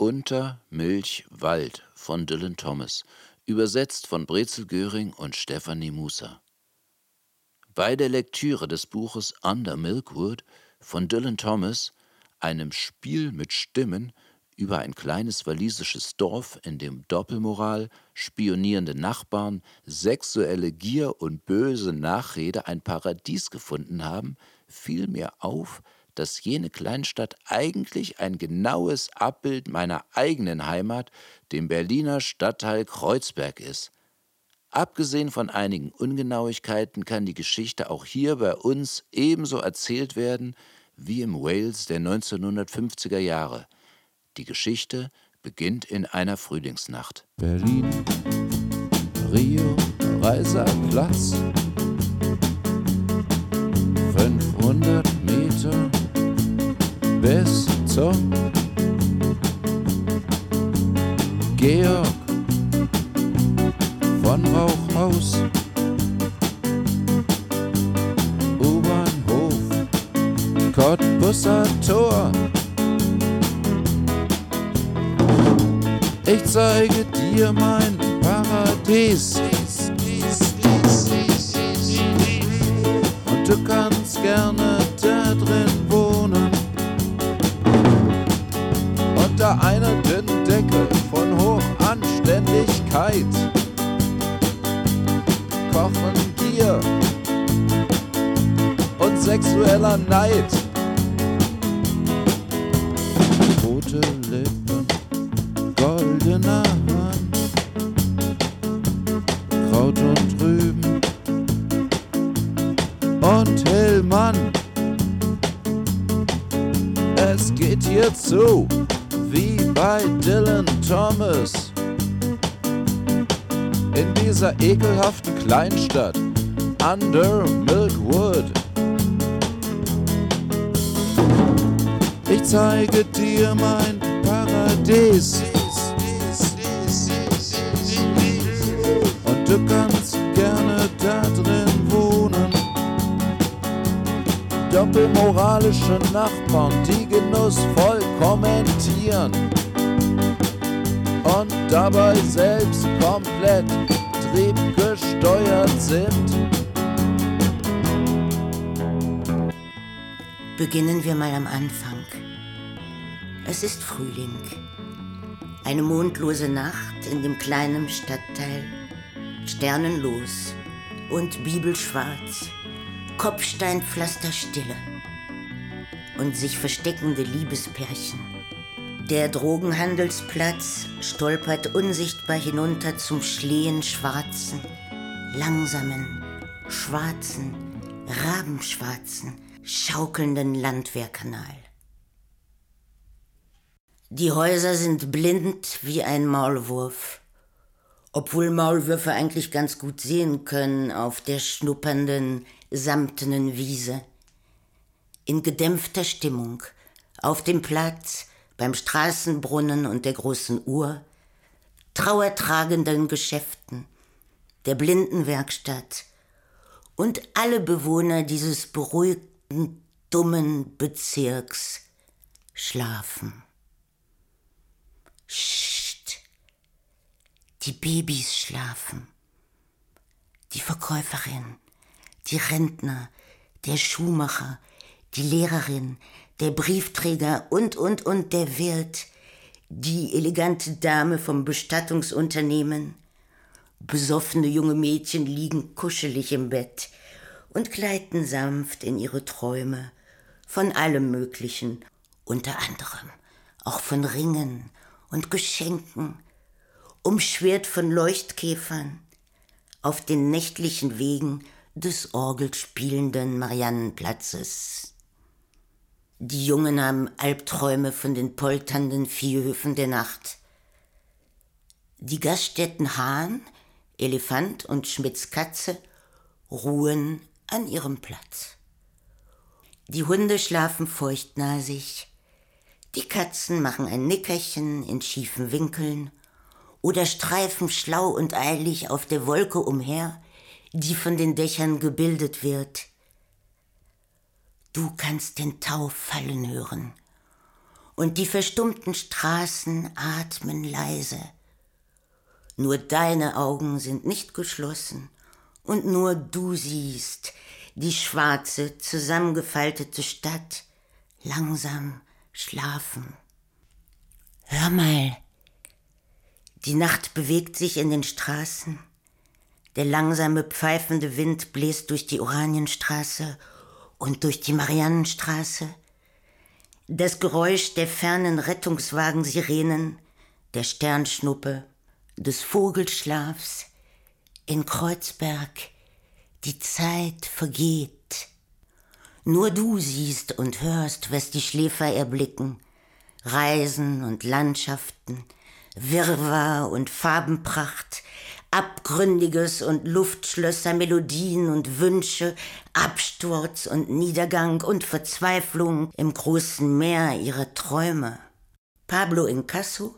Unter Milch Wald von Dylan Thomas, übersetzt von Brezel Göring und Stephanie Musa. Bei der Lektüre des Buches Under Milkwood von Dylan Thomas, einem Spiel mit Stimmen über ein kleines walisisches Dorf, in dem Doppelmoral, spionierende Nachbarn, sexuelle Gier und böse Nachrede ein Paradies gefunden haben, fiel mir auf, dass jene Kleinstadt eigentlich ein genaues Abbild meiner eigenen Heimat, dem Berliner Stadtteil Kreuzberg ist. Abgesehen von einigen Ungenauigkeiten kann die Geschichte auch hier bei uns ebenso erzählt werden wie im Wales der 1950er Jahre. Die Geschichte beginnt in einer Frühlingsnacht. Berlin, Rio, Reiserplatz. 500 Meter zum Georg von Rauchhaus. U-Bahnhof, Cottbusser Tor. Ich zeige dir mein Paradies. Und du kannst gerne Unter einer dünnen Decke von Hochanständigkeit. Kochen Gier und sexueller Neid. Rote Lippen, goldener Hand. Kraut und Rüben und Hillmann. Es geht hier zu Thomas. In dieser ekelhaften Kleinstadt under Milkwood. Ich zeige dir mein Paradies. Und du kannst gerne da drin wohnen. Doppelmoralische Nachbarn, die genussvoll kommentieren. Dabei selbst komplett triebgesteuert sind. Beginnen wir mal am Anfang. Es ist Frühling. Eine mondlose Nacht in dem kleinen Stadtteil. Sternenlos und bibelschwarz. Kopfsteinpflasterstille. Und sich versteckende Liebespärchen. Der Drogenhandelsplatz stolpert unsichtbar hinunter zum Schlehen schwarzen, langsamen, schwarzen, rabenschwarzen, schaukelnden Landwehrkanal. Die Häuser sind blind wie ein Maulwurf, obwohl Maulwürfe eigentlich ganz gut sehen können auf der schnuppernden, samtenen Wiese. In gedämpfter Stimmung, auf dem Platz, beim Straßenbrunnen und der großen Uhr, trauertragenden Geschäften, der Blindenwerkstatt und alle Bewohner dieses beruhigten, dummen Bezirks schlafen. Psst, die Babys schlafen, die Verkäuferin, die Rentner, der Schuhmacher, die Lehrerin, der Briefträger und, und, und der Wirt, die elegante Dame vom Bestattungsunternehmen. Besoffene junge Mädchen liegen kuschelig im Bett und gleiten sanft in ihre Träume von allem Möglichen, unter anderem auch von Ringen und Geschenken, umschwert von Leuchtkäfern, auf den nächtlichen Wegen des orgelspielenden Mariannenplatzes. Die Jungen haben Albträume von den polternden Viehhöfen der Nacht. Die Gaststätten Hahn, Elefant und Schmidts Katze ruhen an ihrem Platz. Die Hunde schlafen feuchtnasig, die Katzen machen ein Nickerchen in schiefen Winkeln oder streifen schlau und eilig auf der Wolke umher, die von den Dächern gebildet wird. Du kannst den Tau fallen hören und die verstummten Straßen atmen leise. Nur deine Augen sind nicht geschlossen und nur du siehst die schwarze, zusammengefaltete Stadt langsam schlafen. Hör mal, die Nacht bewegt sich in den Straßen. Der langsame pfeifende Wind bläst durch die Oranienstraße und durch die Mariannenstraße. Das Geräusch der fernen Rettungswagen-Sirenen, der Sternschnuppe, des Vogelschlafs in Kreuzberg. Die Zeit vergeht. Nur du siehst und hörst, was die Schläfer erblicken. Reisen und Landschaften, Wirrwarr und Farbenpracht, Abgründiges und Luftschlösser, Melodien und Wünsche, Absturz und Niedergang und Verzweiflung im großen Meer ihrer Träume. Pablo Incasso,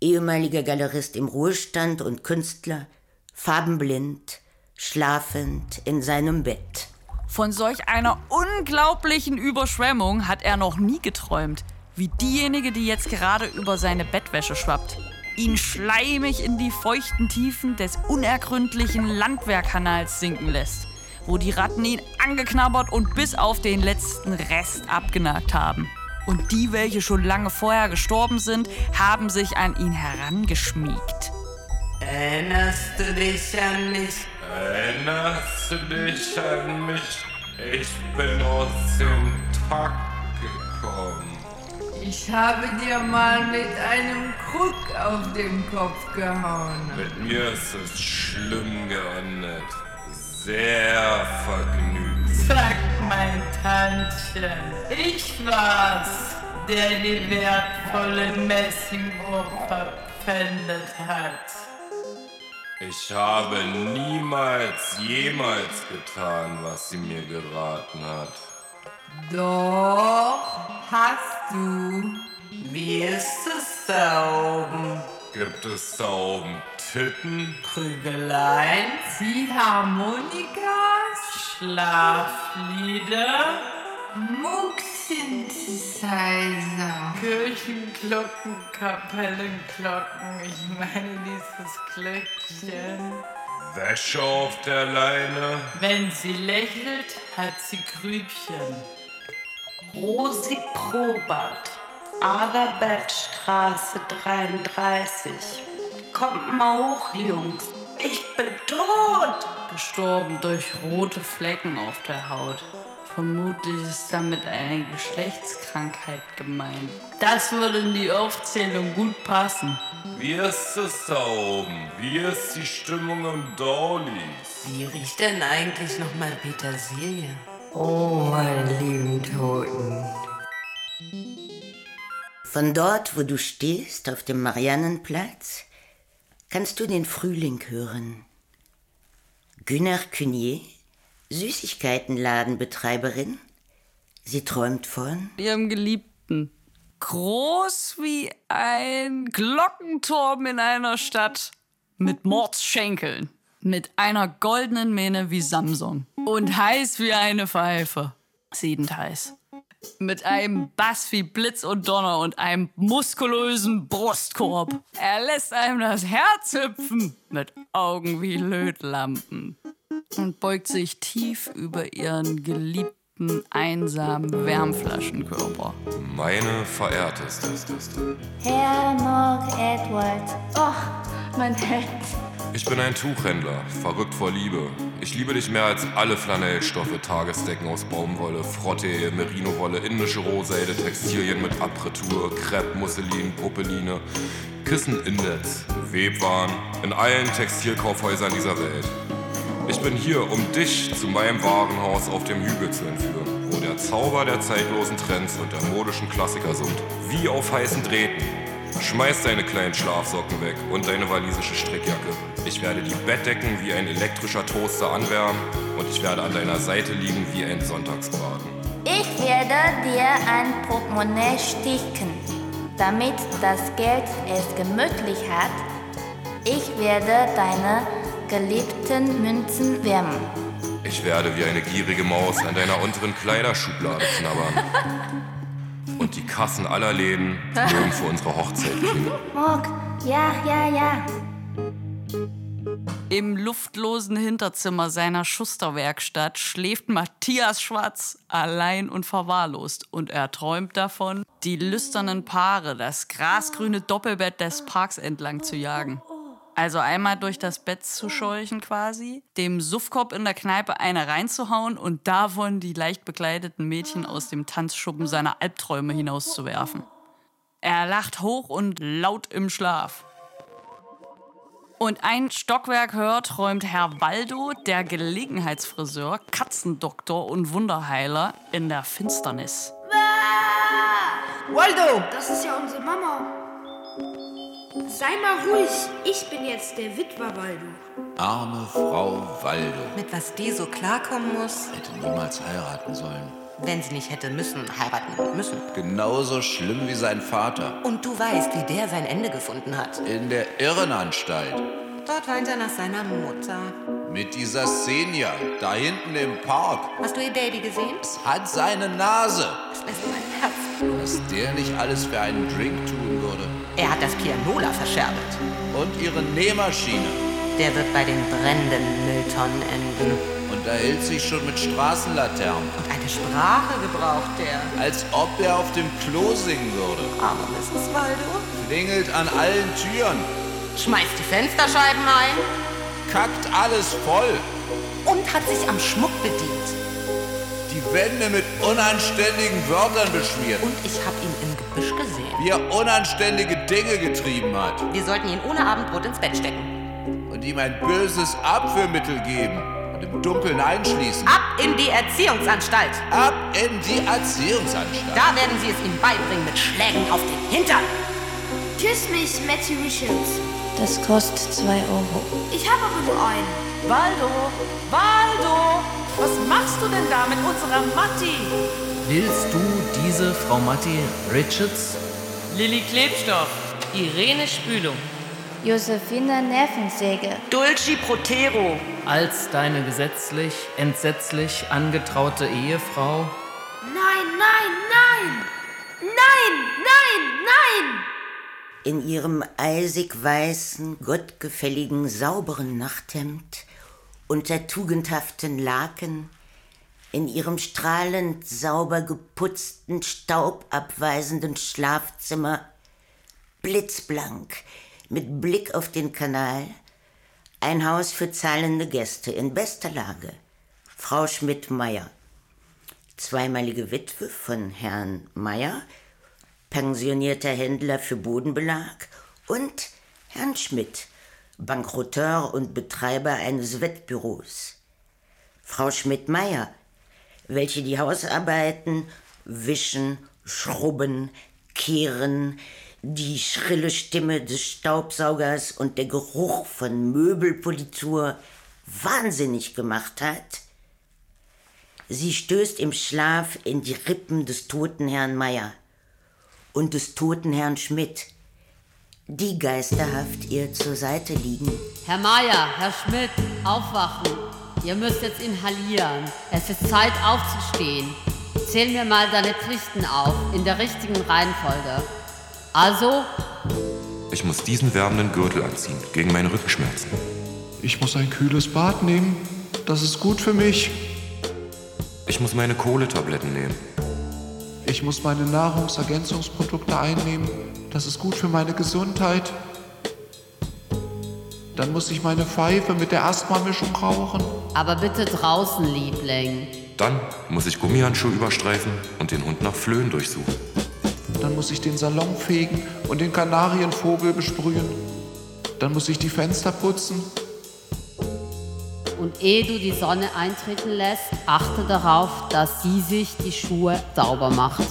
ehemaliger Galerist im Ruhestand und Künstler, farbenblind, schlafend in seinem Bett. Von solch einer unglaublichen Überschwemmung hat er noch nie geträumt, wie diejenige, die jetzt gerade über seine Bettwäsche schwappt ihn schleimig in die feuchten Tiefen des unergründlichen Landwehrkanals sinken lässt, wo die Ratten ihn angeknabbert und bis auf den letzten Rest abgenagt haben. Und die, welche schon lange vorher gestorben sind, haben sich an ihn herangeschmiegt. Erinnerst du dich an mich? Erinnerst du dich an mich? Ich bin aus dem Takt gekommen. Ich habe dir mal mit einem Krug auf den Kopf gehauen. Mit mir ist es schlimm geendet. Sehr vergnügt. Sagt mein Tantchen, ich war's, der die wertvolle Messinguhr verpfändet hat. Ich habe niemals, jemals getan, was sie mir geraten hat. Doch hast du. Wie ist es da oben? Gibt es da oben Titten? Prügeleien, Ziehharmonikas, Schlaflieder, Muck-Synthesizer, Kirchenglocken, Kapellenglocken, ich meine dieses Glöckchen. Wäsche auf der Leine? Wenn sie lächelt, hat sie Grübchen. Rosi Probert, Adalbertstraße 33. Kommt mal hoch, Jungs. Ich bin tot. Gestorben durch rote Flecken auf der Haut. Vermutlich ist damit eine Geschlechtskrankheit gemeint. Das würde in die Aufzählung gut passen. Wie ist es da oben? Wie ist die Stimmung im Dowlies? Wie riecht denn eigentlich nochmal Petersilie? Oh, meine lieben Toten. Von dort, wo du stehst, auf dem Mariannenplatz, kannst du den Frühling hören. Günnar Cunier, Süßigkeitenladenbetreiberin, sie träumt von Ihrem Geliebten. Groß wie ein Glockenturm in einer Stadt. Mit Mordsschenkeln. Mit einer goldenen Mähne wie Samson. Und heiß wie eine Pfeife. Siedend heiß. Mit einem Bass wie Blitz und Donner und einem muskulösen Brustkorb. Er lässt einem das Herz hüpfen. Mit Augen wie Lötlampen. Und beugt sich tief über ihren geliebten, einsamen Wärmflaschenkörper. Meine verehrteste. Herr Morg Edward. Oh, mein Held. Ich bin ein Tuchhändler, verrückt vor Liebe. Ich liebe dich mehr als alle Flanellstoffe, Tagesdecken aus Baumwolle, Frottee, Merinowolle, indische Rohseide, Textilien mit Apretur, Crepe, Musselin, Popeline, Kissen, Index, Webwaren, in allen Textilkaufhäusern dieser Welt. Ich bin hier, um dich zu meinem Warenhaus auf dem Hügel zu entführen, wo der Zauber der zeitlosen Trends und der modischen Klassiker summt, wie auf heißen Drähten. Schmeiß deine kleinen Schlafsocken weg und deine walisische Strickjacke. Ich werde die Bettdecken wie ein elektrischer Toaster anwärmen und ich werde an deiner Seite liegen wie ein Sonntagsbraten. Ich werde dir ein Portemonnaie sticken, damit das Geld es gemütlich hat. Ich werde deine geliebten Münzen wärmen. Ich werde wie eine gierige Maus an deiner unteren Kleiderschublade knabbern. Und die Kassen aller Läden mögen für unsere Hochzeit klingen. Morg, ja, ja, ja. Im luftlosen Hinterzimmer seiner Schusterwerkstatt schläft Matthias Schwarz allein und verwahrlost und er träumt davon, die lüsternen Paare das grasgrüne Doppelbett des Parks entlang zu jagen. Also einmal durch das Bett zu scheuchen quasi, dem Suffkopf in der Kneipe eine reinzuhauen und davon die leicht bekleideten Mädchen aus dem Tanzschuppen seiner Albträume hinauszuwerfen. Er lacht hoch und laut im Schlaf. Und ein Stockwerk höher träumt Herr Waldo, der Gelegenheitsfriseur, Katzendoktor und Wunderheiler in der Finsternis. Waldo! Das ist ja unsere Mama. Sei mal ruhig. Ich bin jetzt der Witwer Waldo. Arme Frau Waldo Mit was die so klarkommen muss, hätte niemals heiraten sollen. wenn sie nicht hätte müssen, heiraten müssen. Genauso schlimm wie sein Vater. Und du weißt, wie der sein Ende gefunden hat. In der Irrenanstalt. Dort weint er nach seiner Mutter. Mit dieser Xenia, da hinten im Park. Hast du ihr Baby gesehen? Es hat seine Nase. Das lässt mein Herz bluten. Was der nicht alles für einen Drink tun würde. Er hat das Pianola verscherbelt. Und ihre Nähmaschine. Der wird bei den brennenden Mülltonnen enden. Und da hält sich schon mit Straßenlaternen. Und eine Sprache gebraucht der. Als ob er auf dem Klo singen würde. Arme Mrs. Waldo. Klingelt an allen Türen. Schmeißt die Fensterscheiben ein Kackt alles voll. und hat sich am Schmuck bedient. Die Wände mit unanständigen Wörtern beschmiert. Und ich habe ihn im Gebüsch gesehen. Wie er unanständige Dinge getrieben hat. Wir sollten ihn ohne Abendbrot ins Bett stecken. Und ihm ein böses Abführmittel geben. Und im Dunkeln einschließen. Ab in die Erziehungsanstalt. Ab in die Erziehungsanstalt. Da werden sie es ihm beibringen mit Schlägen auf den Hintern. Küss mich, Matty Richards. Das kostet zwei Euro. Ich habe aber nur einen. Waldo! Waldo! Was machst du denn da mit unserer Matti? Willst du diese Frau Matti Richards? Lilly Klebstoff. Irene Spülung. Josephine Nervensäge. Dulci Protero. Als deine gesetzlich, entsetzlich angetraute Ehefrau? Nein, nein, nein! Nein, nein, nein! In ihrem eisig weißen, gottgefälligen, sauberen Nachthemd, unter tugendhaften Laken, in ihrem strahlend sauber geputzten, staubabweisenden Schlafzimmer, blitzblank, mit Blick auf den Kanal, ein Haus für zahlende Gäste in bester Lage. Frau Schmidt-Meyer, zweimalige Witwe von Herrn Meyer, pensionierter Händler für Bodenbelag und Herrn Schmidt, Bankrotteur und Betreiber eines Wettbüros. Frau Schmidt-Meyer, welche die Hausarbeiten, Wischen, Schrubben, Kehren, die schrille Stimme des Staubsaugers und der Geruch von Möbelpolitur wahnsinnig gemacht hat, sie stößt im Schlaf in die Rippen des toten Herrn Meier und des toten Herrn Schmidt, die geisterhaft ihr zur Seite liegen. Herr Meier, Herr Schmidt, aufwachen. Ihr müsst jetzt inhalieren. Es ist Zeit aufzustehen. Zähl mir mal deine Pflichten auf, in der richtigen Reihenfolge. Also, Ich muss diesen wärmenden Gürtel anziehen, gegen meine Rückenschmerzen. Ich muss ein kühles Bad nehmen. Das ist gut für mich. Ich muss meine Kohletabletten nehmen. Ich muss meine Nahrungsergänzungsprodukte einnehmen. Das ist gut für meine Gesundheit. Dann muss ich meine Pfeife mit der Asthma-Mischung rauchen. aber bitte draußen, Liebling. Dann muss ich Gummihandschuhe überstreifen und den Hund nach Flöhen durchsuchen. Dann muss ich den Salon fegen und den Kanarienvogel besprühen. Dann muss ich die Fenster putzen. Und ehe du die Sonne eintreten lässt, achte darauf, dass sie sich die Schuhe sauber macht.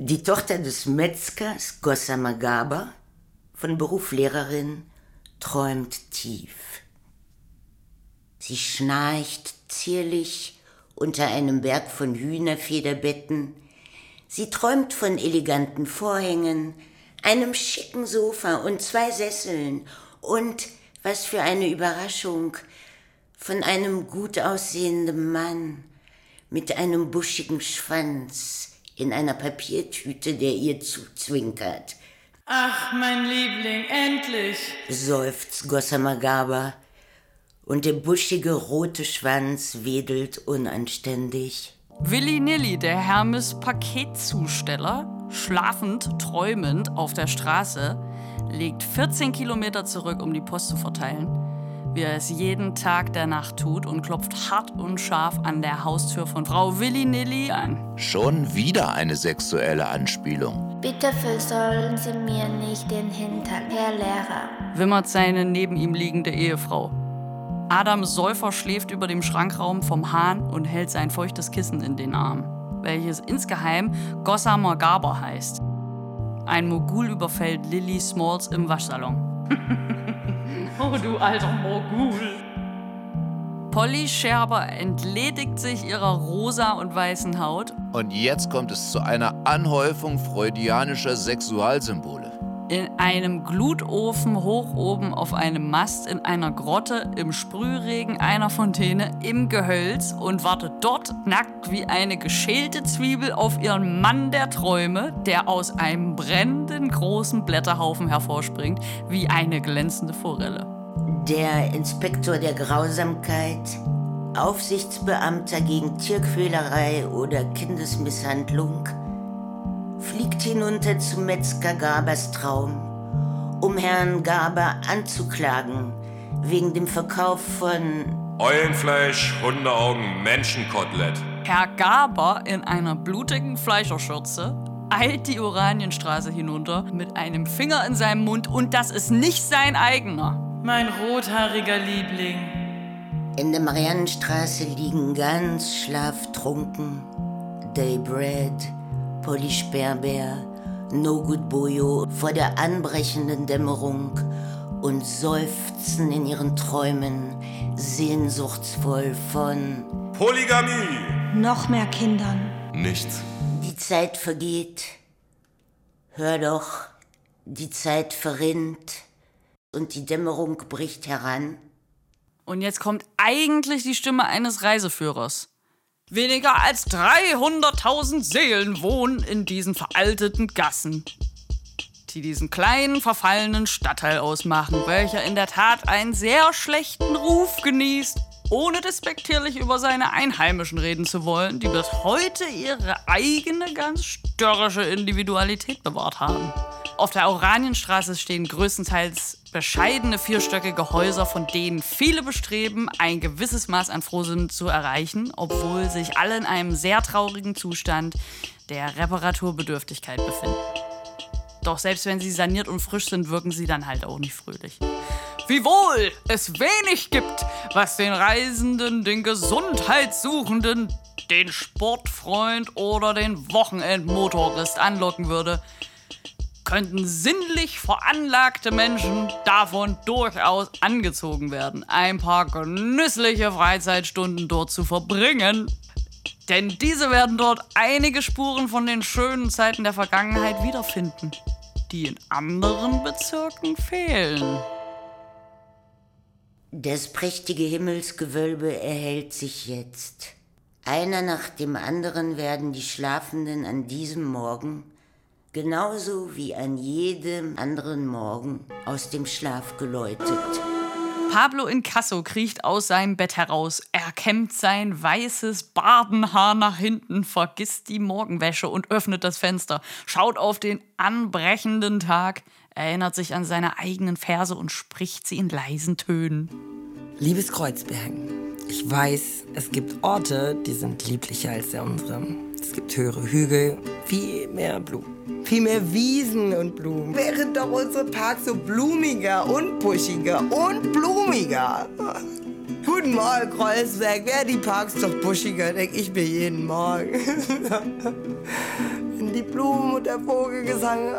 Die Tochter des Metzgers, Gossa Magaba, von Beruf Lehrerin, träumt tief. Sie schnarcht zierlich unter einem Berg von Hühnerfederbetten. Sie träumt von eleganten Vorhängen, einem schicken Sofa und zwei Sesseln und, was für eine Überraschung, von einem gut aussehenden Mann mit einem buschigen Schwanz in einer Papiertüte, der ihr zuzwinkert. Ach, mein Liebling, endlich! seufzt Gossamagaba und der buschige rote Schwanz wedelt unanständig. Willi Nilly, der Hermes-Paketzusteller, schlafend, träumend auf der Straße, legt 14 Kilometer zurück, um die Post zu verteilen, wie er es jeden Tag der Nacht tut und klopft hart und scharf an der Haustür von Frau Willi Nilly an. Schon wieder eine sexuelle Anspielung. Bitte versollen Sie mir nicht den Hintern, Herr Lehrer. Wimmert seine neben ihm liegende Ehefrau. Adam Säufer schläft über dem Schrankraum vom Hahn und hält sein feuchtes Kissen in den Arm, welches insgeheim Gossamer Gaber heißt. Ein Mogul überfällt Lily Smalls im Waschsalon. oh, du alter Mogul. Polly Scherber entledigt sich ihrer rosa und weißen Haut. Und jetzt kommt es zu einer Anhäufung freudianischer Sexualsymbole in einem Glutofen hoch oben auf einem Mast in einer Grotte im Sprühregen einer Fontäne im Gehölz und wartet dort nackt wie eine geschälte Zwiebel auf ihren Mann der Träume, der aus einem brennenden großen Blätterhaufen hervorspringt wie eine glänzende Forelle. Der Inspektor der Grausamkeit, Aufsichtsbeamter gegen Tierquälerei oder Kindesmisshandlung, fliegt hinunter zu Metzger Gabers Traum, um Herrn Gaber anzuklagen wegen dem Verkauf von Eulenfleisch, Hundeaugen, Menschenkotelett. Herr Gaber in einer blutigen Fleischerschürze eilt die Oranienstraße hinunter mit einem Finger in seinem Mund und das ist nicht sein eigener. Mein rothaariger Liebling. In der Mariannenstraße liegen ganz schlaftrunken Daybread, Polly Sperber, No Good Boyo vor der anbrechenden Dämmerung und seufzen in ihren Träumen sehnsuchtsvoll von Polygamie. Noch mehr Kindern. Nichts. Die Zeit vergeht. Hör doch, die Zeit verrinnt und die Dämmerung bricht heran. Und jetzt kommt eigentlich die Stimme eines Reiseführers. Weniger als 300.000 Seelen wohnen in diesen veralteten Gassen, die diesen kleinen, verfallenen Stadtteil ausmachen, welcher in der Tat einen sehr schlechten Ruf genießt, ohne despektierlich über seine Einheimischen reden zu wollen, die bis heute ihre eigene, ganz störrische Individualität bewahrt haben. Auf der Oranienstraße stehen größtenteils bescheidene vierstöckige Häuser, von denen viele bestreben, ein gewisses Maß an Frohsinn zu erreichen, obwohl sich alle in einem sehr traurigen Zustand der Reparaturbedürftigkeit befinden. Doch selbst wenn sie saniert und frisch sind, wirken sie dann halt auch nicht fröhlich. Wiewohl es wenig gibt, was den Reisenden, den Gesundheitssuchenden, den Sportfreund oder den Wochenendmotorist anlocken würde, könnten sinnlich veranlagte Menschen davon durchaus angezogen werden, ein paar genüssliche Freizeitstunden dort zu verbringen. Denn diese werden dort einige Spuren von den schönen Zeiten der Vergangenheit wiederfinden, die in anderen Bezirken fehlen. Das prächtige Himmelsgewölbe erhält sich jetzt. Einer nach dem anderen werden die Schlafenden an diesem Morgen genauso wie an jedem anderen Morgen aus dem Schlaf geläutet. Pablo Incasso kriecht aus seinem Bett heraus. Er kämmt sein weißes Bardenhaar nach hinten, vergisst die Morgenwäsche und öffnet das Fenster, schaut auf den anbrechenden Tag, erinnert sich an seine eigenen Verse und spricht sie in leisen Tönen. Liebes Kreuzbergen, ich weiß, es gibt Orte, die sind lieblicher als der unsere. Es gibt höhere Hügel, viel mehr Blumen viel mehr Wiesen und Blumen. Wären doch unsere Parks so blumiger und buschiger und blumiger. Guten Morgen, Kreuzberg. Wären die Parks doch buschiger, denke ich mir jeden Morgen. Wenn die Blumen und der Vogelgesang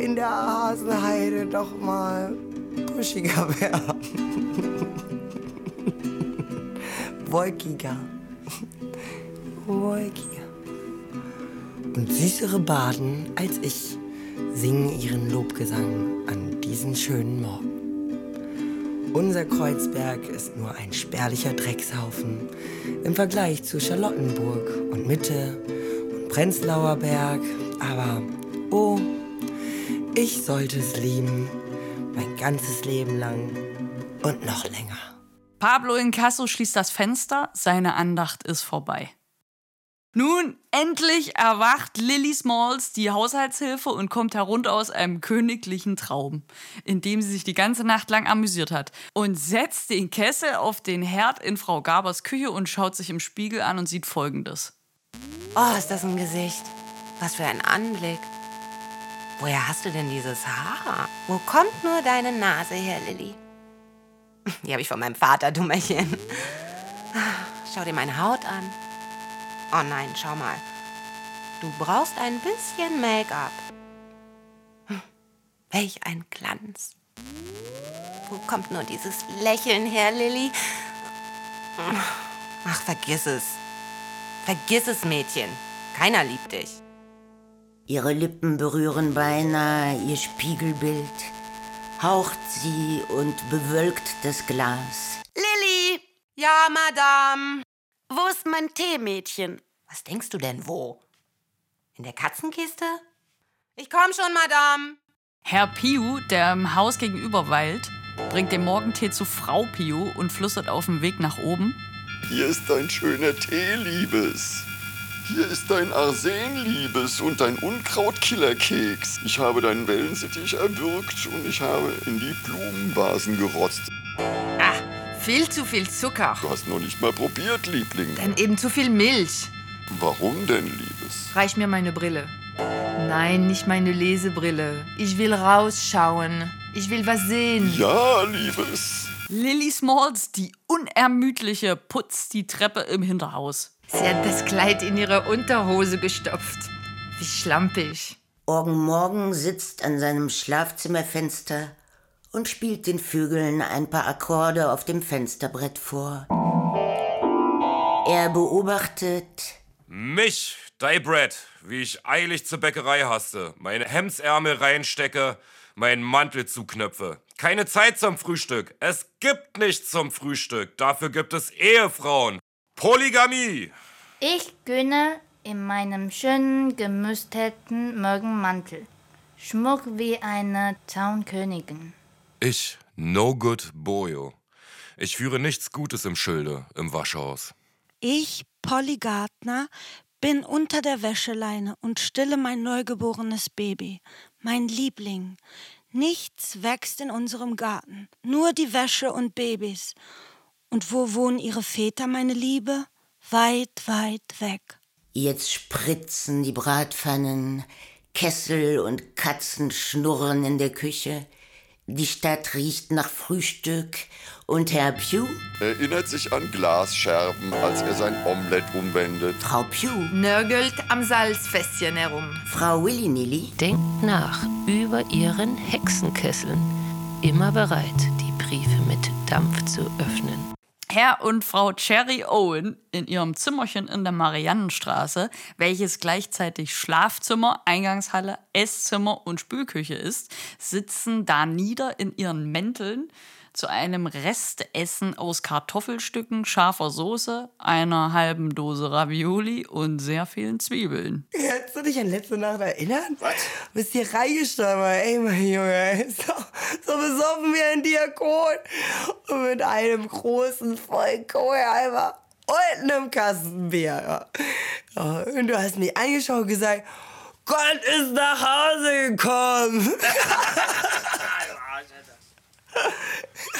in der Hasenheide doch mal buschiger wären. Wolkiger. Wolkiger und süßere Baden als ich singen ihren Lobgesang an diesen schönen Morgen. Unser Kreuzberg ist nur ein spärlicher Dreckshaufen im Vergleich zu Charlottenburg und Mitte und Prenzlauer Berg. Aber, oh, ich sollte es lieben, mein ganzes Leben lang und noch länger. Pablo Incasso schließt das Fenster, seine Andacht ist vorbei. Nun, endlich erwacht Lily Smalls, die Haushaltshilfe, und kommt herunter aus einem königlichen Traum, in dem sie sich die ganze Nacht lang amüsiert hat, und setzt den Kessel auf den Herd in Frau Gabers Küche und schaut sich im Spiegel an und sieht folgendes. Oh, ist das ein Gesicht. Was für ein Anblick. Woher hast du denn dieses Haar? Wo kommt nur deine Nase her, Lilly? Die habe ich von meinem Vater, Dummerchen. Schau dir meine Haut an. Oh nein, schau mal. Du brauchst ein bisschen Make-up. Hm, welch ein Glanz. Wo kommt nur dieses Lächeln her, Lilly? Ach, vergiss es. Vergiss es, Mädchen. Keiner liebt dich. Ihre Lippen berühren beinahe ihr Spiegelbild, haucht sie und bewölkt das Glas. Lilly! Ja, Madame. Wo ist mein Tee, Mädchen? Was denkst du denn wo? In der Katzenkiste? Ich komm schon, Madame. Herr Piu, der im Haus gegenüber weilt, bringt den Morgentee zu Frau Piu und flüstert auf dem Weg nach oben. Hier ist dein schöner Tee, Liebes. Hier ist dein Arsen, Liebes, und dein Unkrautkillerkeks. Ich habe deinen Wellensittich erwürgt und ich habe in die Blumenvasen gerotzt. Ah, viel zu viel Zucker. Du hast noch nicht mal probiert, Liebling. Dann eben zu viel Milch. Warum denn, Liebes? Reich mir meine Brille. Nein, nicht meine Lesebrille. Ich will rausschauen. Ich will was sehen. Ja, Liebes. Lily Smalls, die Unermüdliche, putzt die Treppe im Hinterhaus. Sie hat das Kleid in ihre Unterhose gestopft. Wie schlampig. Orgen Morgen sitzt an seinem Schlafzimmerfenster und spielt den Vögeln ein paar Akkorde auf dem Fensterbrett vor. Er beobachtet mich, die Brett, wie ich eilig zur Bäckerei haste, meine Hemdsärmel reinstecke, meinen Mantel zuknöpfe. Keine Zeit zum Frühstück. Es gibt nichts zum Frühstück. Dafür gibt es Ehefrauen. Polygamie. Ich gönne in meinem schönen gemüsterten Morgenmantel. Schmuck wie eine Taunkönigin. Ich, no good Boyo. Ich führe nichts Gutes im Schilde, im Waschhaus. Ich, Polly Gardner, bin unter der Wäscheleine und stille mein neugeborenes Baby, mein Liebling. Nichts wächst in unserem Garten, nur die Wäsche und Babys. Und wo wohnen ihre Väter, meine Liebe? Weit, weit weg. Jetzt spritzen die Bratpfannen, Kessel und Katzen schnurren in der Küche. Die Stadt riecht nach Frühstück und Herr Pugh Erinnert sich an Glasscherben, als er sein Omelett umwendet. Frau Pugh Nörgelt am Salzfässchen herum. Frau Willy Nilly Denkt nach über ihren Hexenkesseln. Immer bereit, die Briefe mit Dampf zu öffnen. Herr und Frau Cherry Owen in ihrem Zimmerchen in der Mariannenstraße, welches gleichzeitig Schlafzimmer, Eingangshalle, Esszimmer und Spülküche ist, sitzen da nieder in ihren Mänteln zu einem Restessen aus Kartoffelstücken, scharfer Soße, einer halben Dose Ravioli und sehr vielen Zwiebeln. Kannst du dich an letzte Nacht erinnern? Was? Bist hier reingestorben, ey, mein Junge. So, so besoffen wie ein Diakon. Und mit einem großen Vollkohleimer und einem Kasten Bier. Ja. Ja, Und du hast mich angeschaut und gesagt, Gott ist nach Hause gekommen.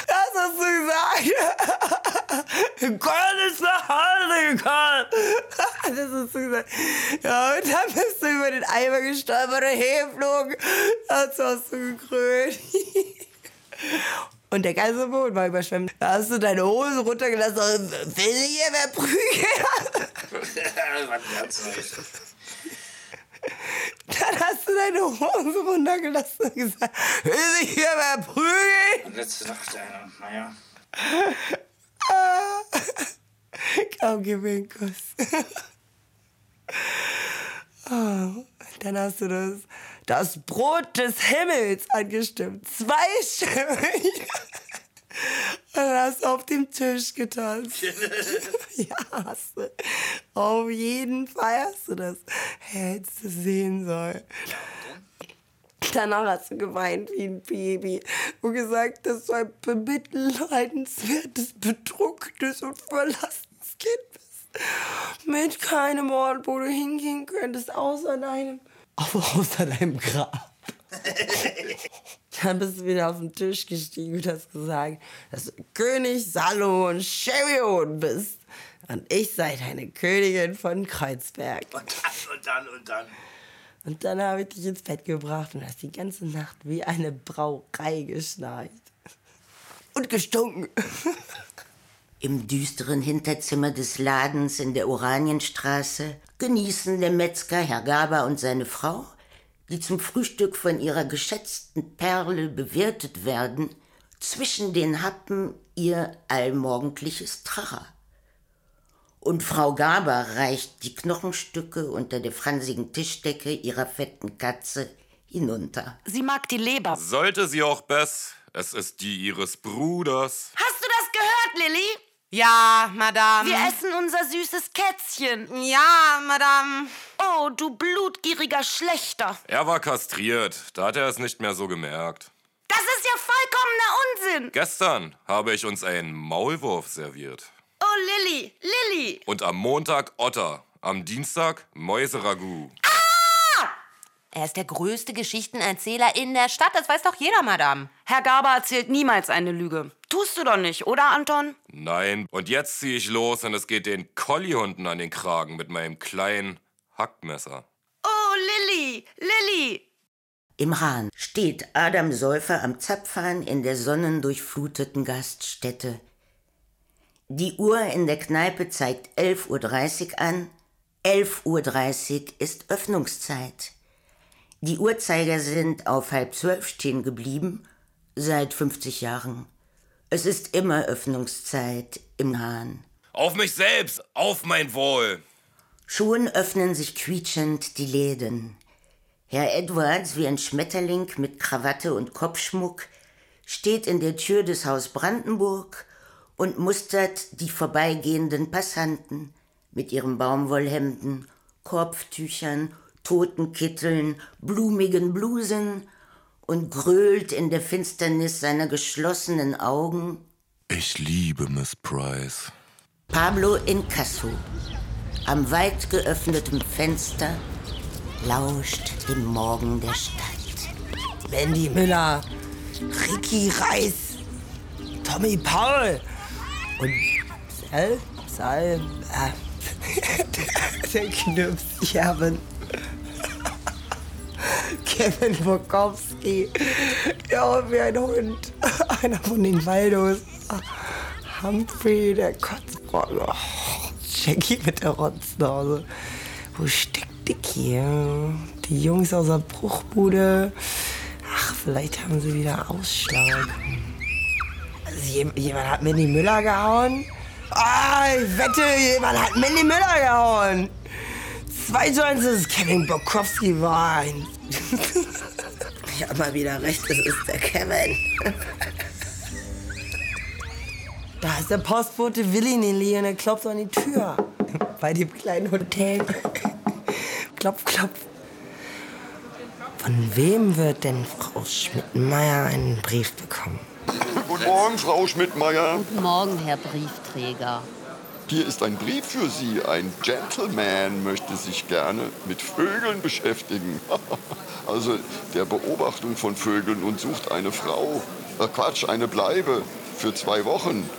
Das hast du gesagt. Gott ist nach Hause gekommen. Das hast du gesagt. Ja, und dann bist du über den Eimer gestolpert und hergeflogen. Dazu hast du gekrönt. Und der ganze Boden war überschwemmt. Da hast du deine Hose runtergelassen und will hier wer prügeln? Dann hast du deine Hose runtergelassen und gesagt, will sich hier wer prügeln? Und letzte Nacht einer, naja. Ah. Komm, gib mir einen Kuss. Oh, dann hast du das, das Brot des Himmels angestimmt. Zwei Stimmen. Und dann hast du auf dem Tisch getanzt. ja, hast du. Auf jeden Fall hast du das. Hättest du sehen sollen. Danach hast du geweint wie ein Baby und gesagt, dass du ein bemitleidenswertes, bedrucktes und verlassenes Kind bist. Mit keinem Ort, wo du hingehen könntest, außer deinem, außer deinem Grab. Dann bist du wieder auf den Tisch gestiegen und hast gesagt, dass du König Salomon Cherion bist. Und ich sei deine Königin von Kreuzberg. Und dann, und dann, und dann. Und dann habe ich dich ins Bett gebracht und hast die ganze Nacht wie eine Brauerei geschnarcht. Und gestunken. Im düsteren Hinterzimmer des Ladens in der Oranienstraße genießen der Metzger Herr Gaber und seine Frau, die zum Frühstück von ihrer geschätzten Perle bewirtet werden, zwischen den Happen ihr allmorgendliches Trara. Und Frau Gaber reicht die Knochenstücke unter der fransigen Tischdecke ihrer fetten Katze hinunter. Sie mag die Leber. Sollte sie auch, Bess. Es ist die ihres Bruders. Hast du das gehört, Lilly? Ja, Madame. Wir essen unser süßes Kätzchen. Ja, Madame. Oh, du blutgieriger Schlechter. Er war kastriert. Da hat er es nicht mehr so gemerkt. Das ist ja vollkommener Unsinn. Gestern habe ich uns einen Maulwurf serviert. Lilly, Lilly. Und am Montag Otter. Am Dienstag Mäuseragout. Er ist der größte Geschichtenerzähler in der Stadt. Das weiß doch jeder, Madame. Herr Gaber erzählt niemals eine Lüge. Tust du doch nicht, oder, Anton? Nein. Und jetzt ziehe ich los und es geht den Kollihunden an den Kragen mit meinem kleinen Hackmesser. Oh, Lilly, Lilly. Im Hahn steht Adam Säufer am Zapfhahn in der sonnendurchfluteten Gaststätte. Die Uhr in der Kneipe zeigt 11.30 Uhr an. 11.30 Uhr ist Öffnungszeit. Die Uhrzeiger sind auf halb zwölf stehen geblieben, seit 50 Jahren. Es ist immer Öffnungszeit im Hahn. Auf mich selbst, auf mein Wohl. Schon öffnen sich quietschend die Läden. Herr Edwards, wie ein Schmetterling mit Krawatte und Kopfschmuck, steht in der Tür des Haus Brandenburg und mustert die vorbeigehenden Passanten mit ihren Baumwollhemden, Kopftüchern, Totenkitteln, blumigen Blusen und grölt in der Finsternis seiner geschlossenen Augen Ich liebe Miss Price. Pablo Incasso am weit geöffneten Fenster lauscht dem Morgen der Stadt. Mandy Müller, Ricky Reis, Tommy Paul und Sal, Sal, äh, der Knirpscherben. Kevin Bukowski, ja, wie ein Hund, einer von den Waldos. Humphrey, der Kotzbrocken. Oh, Jackie mit der Rotznase. Wo steckt Dicky? Die Jungs aus der Bruchbude. Ach, vielleicht haben sie wieder Ausschlag. Jemand hat Mandy Müller gehauen? Ah, ich wette, jemand hat Mandy Müller gehauen. Zwei Joints ist Kevin Bokowski war ich hab mal wieder recht, es ist der Kevin. Da ist der Postbote Willi Nelly und er klopft an die Tür. Bei dem kleinen Hotel. klopf, klopf. Von wem wird denn Frau Schmidtmeier einen Brief bekommen? Guten Morgen, Frau Schmidtmeier. Guten Morgen, Herr Briefträger. Hier ist ein Brief für Sie. Ein Gentleman möchte sich gerne mit Vögeln beschäftigen. also der Beobachtung von Vögeln und sucht eine Frau. Äh, Quatsch, eine Bleibe für zwei Wochen.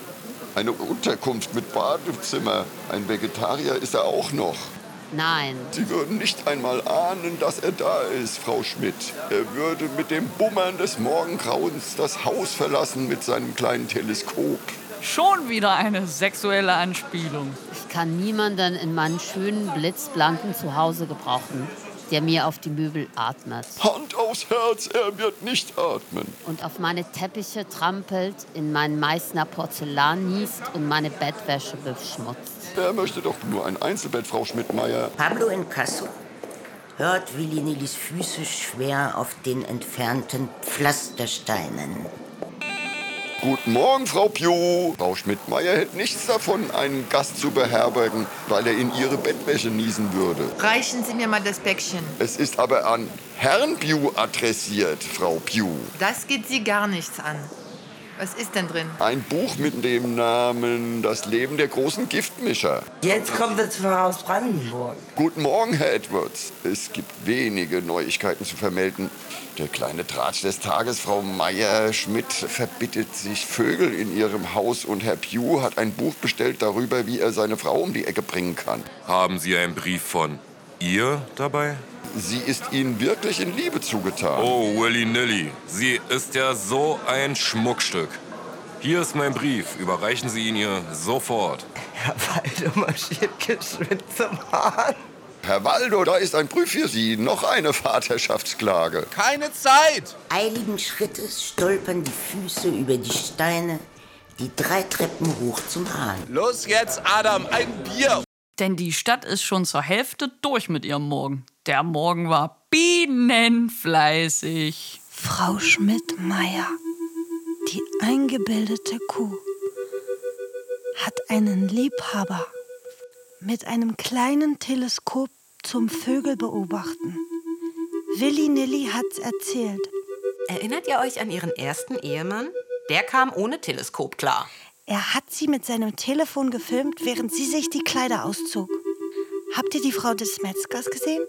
Eine Unterkunft mit Badezimmer. Ein Vegetarier ist er auch noch. Nein. Sie würden nicht einmal ahnen, dass er da ist, Frau Schmidt. Er würde mit dem Bummern des Morgengrauens das Haus verlassen mit seinem kleinen Teleskop. Schon wieder eine sexuelle Anspielung. Ich kann niemanden in meinem schönen, blitzblanken Zuhause gebrauchen, der mir auf die Möbel atmet. Hand aufs Herz, er wird nicht atmen. Und auf meine Teppiche trampelt, in mein Meißner Porzellan niest und meine Bettwäsche beschmutzt. Er möchte doch nur ein Einzelbett, Frau Schmidtmeier. Pablo Incasso hört Willi Nillis Füße schwer auf den entfernten Pflastersteinen. Guten Morgen, Frau Pugh. Frau Schmidtmeier hält nichts davon, einen Gast zu beherbergen, weil er in ihre Bettwäsche niesen würde. Reichen Sie mir mal das Päckchen. Es ist aber an Herrn Pugh adressiert, Frau Pugh. Das geht Sie gar nichts an. Was ist denn drin? Ein Buch mit dem Namen Das Leben der großen Giftmischer. Jetzt kommt es aus Brandenburg. Guten Morgen, Herr Edwards. Es gibt wenige Neuigkeiten zu vermelden. Der kleine Tratsch des Tages, Frau Meier-Schmidt, verbittet sich Vögel in ihrem Haus und Herr Pugh hat ein Buch bestellt darüber, wie er seine Frau um die Ecke bringen kann. Haben Sie einen Brief von ihr dabei? Sie ist Ihnen wirklich in Liebe zugetan. Oh, Willy Nilly, sie ist ja so ein Schmuckstück. Hier ist mein Brief. Überreichen Sie ihn ihr sofort. Herr Waldo marschiert geschwind zum Hahn. Herr Waldo, da ist ein Brief für Sie. Noch eine Vaterschaftsklage. Keine Zeit! Eiligen Schrittes stolpern die Füße über die Steine, die drei Treppen hoch zum Hahn. Los jetzt, Adam, ein Bier! Denn die Stadt ist schon zur Hälfte durch mit ihrem Morgen. Der Morgen war bienenfleißig. Frau Schmidt-Meyer, die eingebildete Kuh, hat einen Liebhaber mit einem kleinen Teleskop zum Vögel beobachten. Willi Nilly hat's erzählt. Erinnert ihr euch an ihren ersten Ehemann? Der kam ohne Teleskop klar. Er hat sie mit seinem Telefon gefilmt, während sie sich die Kleider auszog. Habt ihr die Frau des Metzgers gesehen?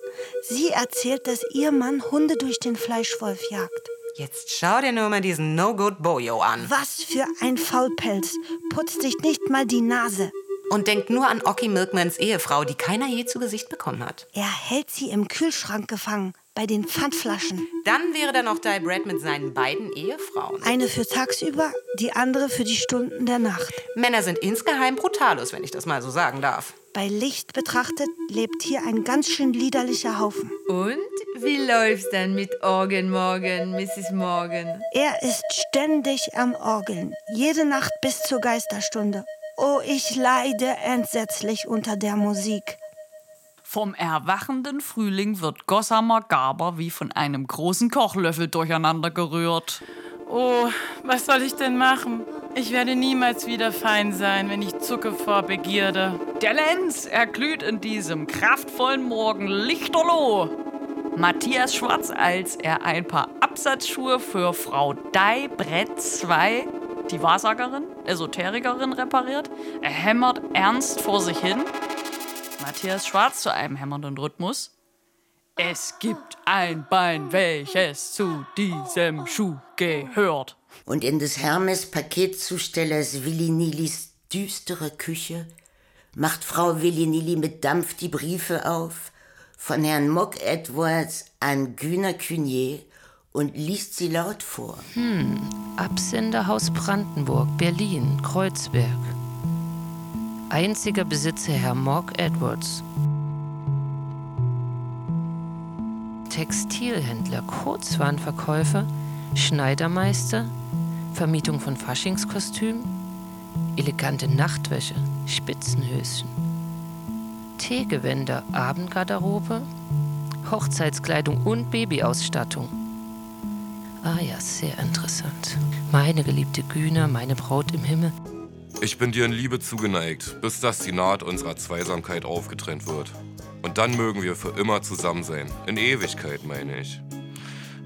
Sie erzählt, dass ihr Mann Hunde durch den Fleischwolf jagt. Jetzt schau dir nur mal diesen No-Good Boyo an. Was für ein Faulpelz. Putzt sich nicht mal die Nase. Und denkt nur an Ocky Milkmans Ehefrau, die keiner je zu Gesicht bekommen hat. Er hält sie im Kühlschrank gefangen, bei den Pfandflaschen. Dann wäre da noch Di Brad mit seinen beiden Ehefrauen. Eine für tagsüber, die andere für die Stunden der Nacht. Männer sind insgeheim brutalos, wenn ich das mal so sagen darf. Bei Licht betrachtet lebt hier ein ganz schön liederlicher Haufen. Und wie läuft's dann mit Orgen Morgan, Mrs. Morgan? Er ist ständig am Orgeln, jede Nacht bis zur Geisterstunde. Oh, ich leide entsetzlich unter der Musik. Vom erwachenden Frühling wird Gossamer Gaber wie von einem großen Kochlöffel durcheinander gerührt. Oh, was soll ich denn machen? Ich werde niemals wieder fein sein, wenn ich zucke vor Begierde. Der Lenz erglüht in diesem kraftvollen Morgen lichterloh. Matthias Schwarz, als er ein paar Absatzschuhe für Frau Dai Brett 2, die Wahrsagerin, Esoterikerin, repariert, er hämmert ernst vor sich hin. Matthias Schwarz zu einem hämmernden Rhythmus. Es gibt ein Bein, welches zu diesem Schuh gehört. Und in des Hermes Paketzustellers Willi Nilis düstere Küche macht Frau Willi Nili mit Dampf die Briefe auf von Herrn Mock Edwards an Güner Cunier und liest sie laut vor. Hm, Absenderhaus Brandenburg, Berlin, Kreuzberg. Einziger Besitzer Herr Mock Edwards. Textilhändler, Kurzwarenverkäufer, Schneidermeister, Vermietung von Faschingskostümen, elegante Nachtwäsche, Spitzenhöschen, Teegewänder, Abendgarderobe, Hochzeitskleidung und Babyausstattung. Ah ja, sehr interessant. Meine geliebte Güner, meine Braut im Himmel. Ich bin dir in Liebe zugeneigt, bis das die Naht unserer Zweisamkeit aufgetrennt wird. Und dann mögen wir für immer zusammen sein. In Ewigkeit, meine ich.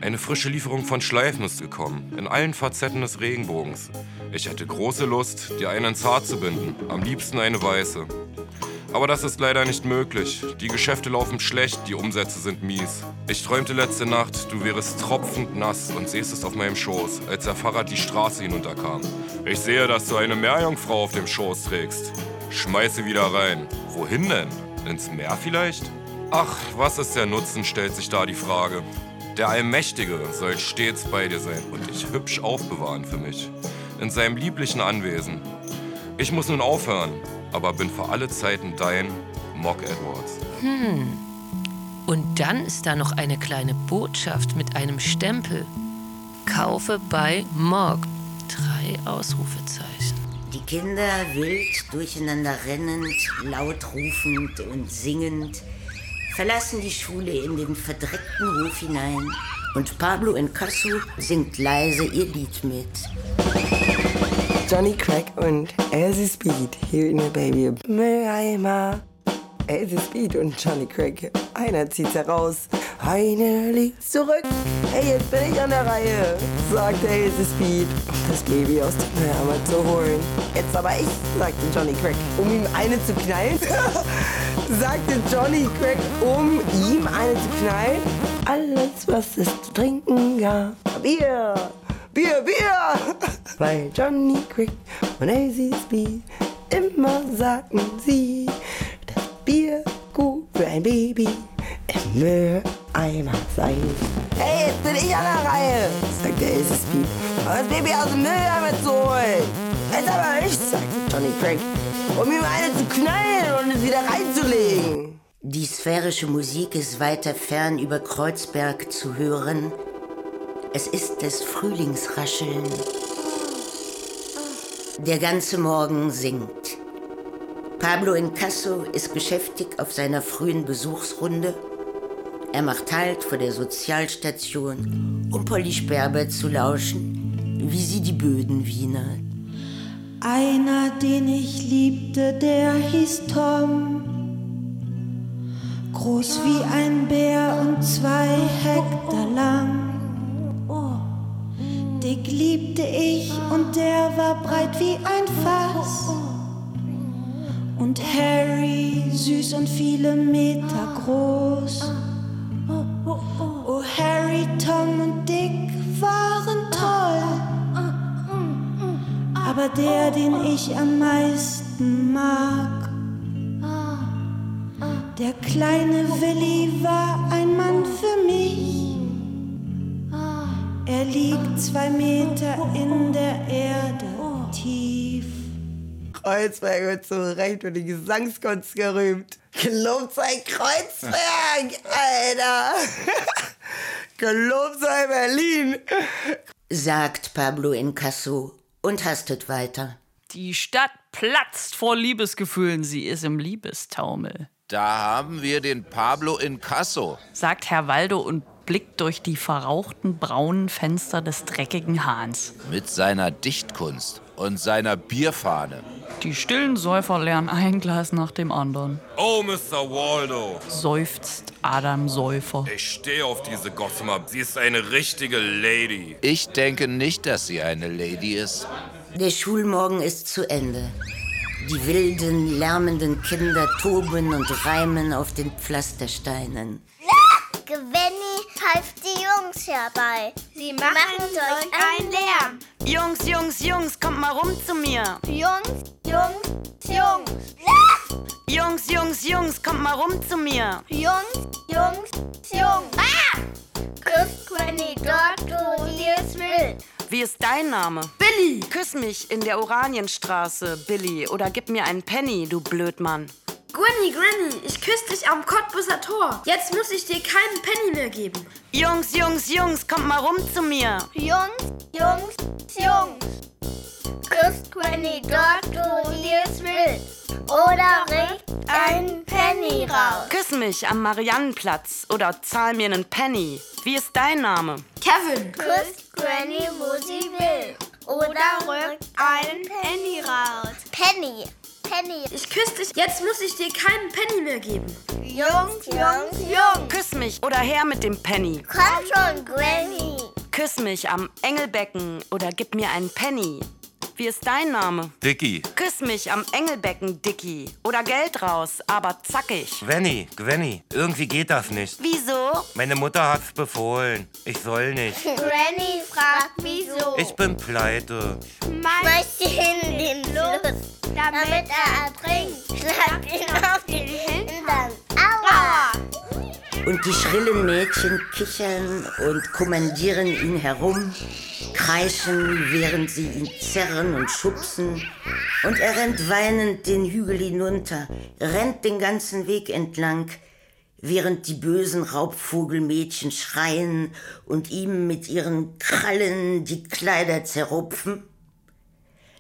Eine frische Lieferung von Schleifen ist gekommen, in allen Facetten des Regenbogens. Ich hätte große Lust, dir einen Haar zu binden, am liebsten eine weiße. Aber das ist leider nicht möglich. Die Geschäfte laufen schlecht, die Umsätze sind mies. Ich träumte letzte Nacht, du wärest tropfend nass und säßest auf meinem Schoß, als der Fahrrad die Straße hinunterkam. Ich sehe, dass du eine Meerjungfrau auf dem Schoß trägst. Schmeiße wieder rein. Wohin denn? Ins Meer vielleicht? Ach, was ist der Nutzen, stellt sich da die Frage. Der Allmächtige soll stets bei dir sein und dich hübsch aufbewahren für mich. In seinem lieblichen Anwesen. Ich muss nun aufhören, aber bin für alle Zeiten dein Mock Edwards. Hm. Und dann ist da noch eine kleine Botschaft mit einem Stempel. Kaufe bei Mock. Drei Ausrufezeichen. Die Kinder wild durcheinander rennend, laut rufend und singend verlassen die Schule in den verdreckten Hof hinein und Pablo Incasso singt leise ihr Lied mit. Johnny Crack und Elsie Speed hier in der Baby Mülleimer. Elsie Speed und Johnny Crack. Einer zieht heraus, eine liegt zurück. Hey, jetzt bin ich an der Reihe, sagte Elsie Speed, um das Baby aus dem Mülleimer zu holen. Jetzt aber ich, sagte Johnny Crack, um ihm eine zu knallen. sagte Johnny Crack, um ihm eine zu knallen. Alles, was es zu trinken gab. Bier, Bier, Bier! Weil Johnny Crack und Speed immer sagten sie, dass Bier gut für ein Baby im Mülleimer sei. Hey, jetzt bin ich an der Reihe, sagte Elsie Speed, um das Baby aus dem Mülleimer zu holen. Jetzt aber nicht, sagte Johnny Crack, um ihm eine zu knallen und es wieder reinzulegen. Die sphärische Musik ist weiter fern über Kreuzberg zu hören. Es ist des Frühlingsrascheln. Der ganze Morgen singt. Pablo Incasso ist beschäftigt auf seiner frühen Besuchsrunde. Er macht Halt vor der Sozialstation, um Polly Sperber zu lauschen, wie sie die Böden wienert. Einer, den ich liebte, der hieß Tom. Groß wie ein Bär und zwei Hektar lang. Dick liebte ich und der war breit wie ein Fass. Und Harry süß und viele Meter groß. Oh, Harry, Tom und Dick waren toll. Aber der, den ich am meisten mag, der kleine Willi war ein Mann für mich. Er liegt zwei Meter in der Erde tief. Kreuzberg wird zu Recht für die Gesangskunst gerühmt. Gelobt sei Kreuzberg, Alter! Gelobt sei Berlin! sagt Pablo Incasso und hastet weiter. Die Stadt platzt vor Liebesgefühlen, sie ist im Liebestaumel. Da haben wir den Pablo Incasso, sagt Herr Waldo und blickt durch die verrauchten braunen Fenster des dreckigen Hahns. Mit seiner Dichtkunst und seiner Bierfahne. Die stillen Säufer lernen ein Glas nach dem anderen. Oh, Mr. Waldo. Seufzt Adam Säufer. Ich stehe auf diese Gossamer. Sie ist eine richtige Lady. Ich denke nicht, dass sie eine Lady ist. Der Schulmorgen ist zu Ende. Die wilden, lärmenden Kinder toben und reimen auf den Pflastersteinen. Gwenny pfeift die Jungs herbei. Sie machen solch einen Lärm. Jungs, Jungs, Jungs, kommt mal rum zu mir. Jungs, Jungs, Jungs. Jungs, Jungs, Jungs, kommt mal rum zu mir. Jungs, Jungs, Jungs. Ah! Küss Gwenny dort, wo sie es will. Wie ist dein Name? Billy. Küss mich in der Oranienstraße, Billy. Oder gib mir einen Penny, du Blödmann. Gwenny, Granny, ich küsse dich am Cottbuser Tor. Jetzt muss ich dir keinen Penny mehr geben. Jungs, Jungs, Jungs, kommt mal rum zu mir. Jungs, Jungs, Jungs. Küss Gwenny dort, wo sie es will. Oder regt einen Penny raus. Küss mich am Mariannenplatz oder zahl mir einen Penny. Wie ist dein Name? Kevin. Küss Granny, wo sie will. Oder rückt einen Penny raus. Penny, Penny. Ich küsse dich. Jetzt muss ich dir keinen Penny mehr geben. Jungs, Jungs, Jungs. Küss mich oder her mit dem Penny. Komm schon, Granny. Küss mich am Engelbecken oder gib mir einen Penny. Wie ist dein Name? Dicky. Küss mich am Engelbecken, Dicky. Oder Geld raus, aber zackig. Gwenny, Gwenny, irgendwie geht das nicht. Wieso? Meine Mutter hat's befohlen. Ich soll nicht. Granny fragt, wieso. Ich bin pleite. Schmeiß ihn in den Fluss, damit er ertrinkt. Schlag ihn auf den Hintern. Aua! Und die schrillen Mädchen kichern und kommandieren ihn herum, kreischen, während sie ihn zerren und schubsen. Und er rennt weinend den Hügel hinunter, rennt den ganzen Weg entlang, während die bösen Raubvogelmädchen schreien und ihm mit ihren Krallen die Kleider zerrupfen.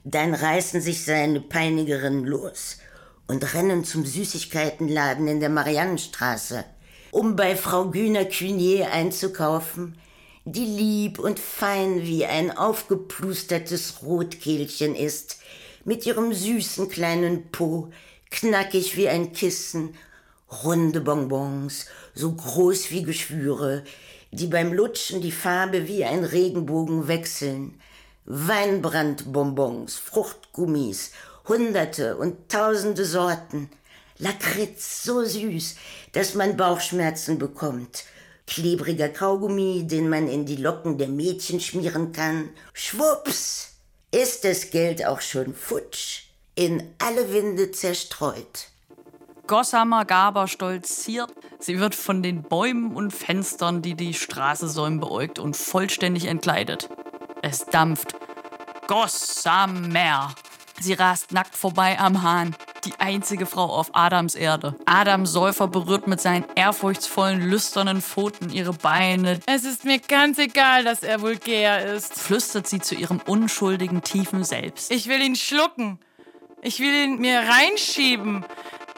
Dann reißen sich seine Peinigerinnen los und rennen zum Süßigkeitenladen in der Mariannenstraße, um bei Frau Güner Cunier einzukaufen, die lieb und fein wie ein aufgeplustertes Rotkehlchen ist, mit ihrem süßen kleinen Po, knackig wie ein Kissen, runde Bonbons, so groß wie Geschwüre, die beim Lutschen die Farbe wie ein Regenbogen wechseln, Weinbrandbonbons, Fruchtgummis, hunderte und tausende Sorten, Lakritz so süß, dass man Bauchschmerzen bekommt, klebriger Kaugummi, den man in die Locken der Mädchen schmieren kann. Schwupps ist das Geld auch schon futsch, in alle Winde zerstreut. Gossamer Gaber stolziert. Sie wird von den Bäumen und Fenstern, die die Straße säumen, beäugt und vollständig entkleidet. Es dampft. Gossamer. Sie rast nackt vorbei am Hahn. Die einzige Frau auf Adams Erde. Adam Säufer berührt mit seinen ehrfurchtsvollen, lüsternen Pfoten ihre Beine. Es ist mir ganz egal, dass er vulgär ist. Flüstert sie zu ihrem unschuldigen, tiefen Selbst. Ich will ihn schlucken. Ich will ihn mir reinschieben.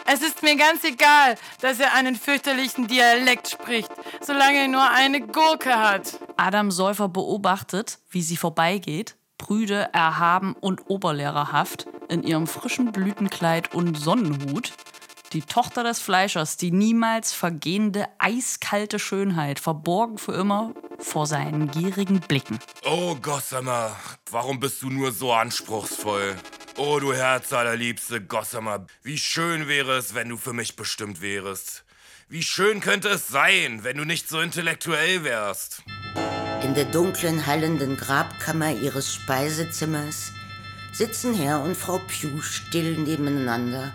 Es ist mir ganz egal, dass er einen fürchterlichen Dialekt spricht, solange er nur eine Gurke hat. Adam Säufer beobachtet, wie sie vorbeigeht, prüde, erhaben und oberlehrerhaft, in ihrem frischen Blütenkleid und Sonnenhut, die Tochter des Fleischers, die niemals vergehende, eiskalte Schönheit, verborgen für immer vor seinen gierigen Blicken. Oh Gossamer, warum bist du nur so anspruchsvoll? Oh, du Herz allerliebste Gossamer, wie schön wäre es, wenn du für mich bestimmt wärest. Wie schön könnte es sein, wenn du nicht so intellektuell wärst. In der dunklen, hallenden Grabkammer ihres Speisezimmers sitzen Herr und Frau Pugh still nebeneinander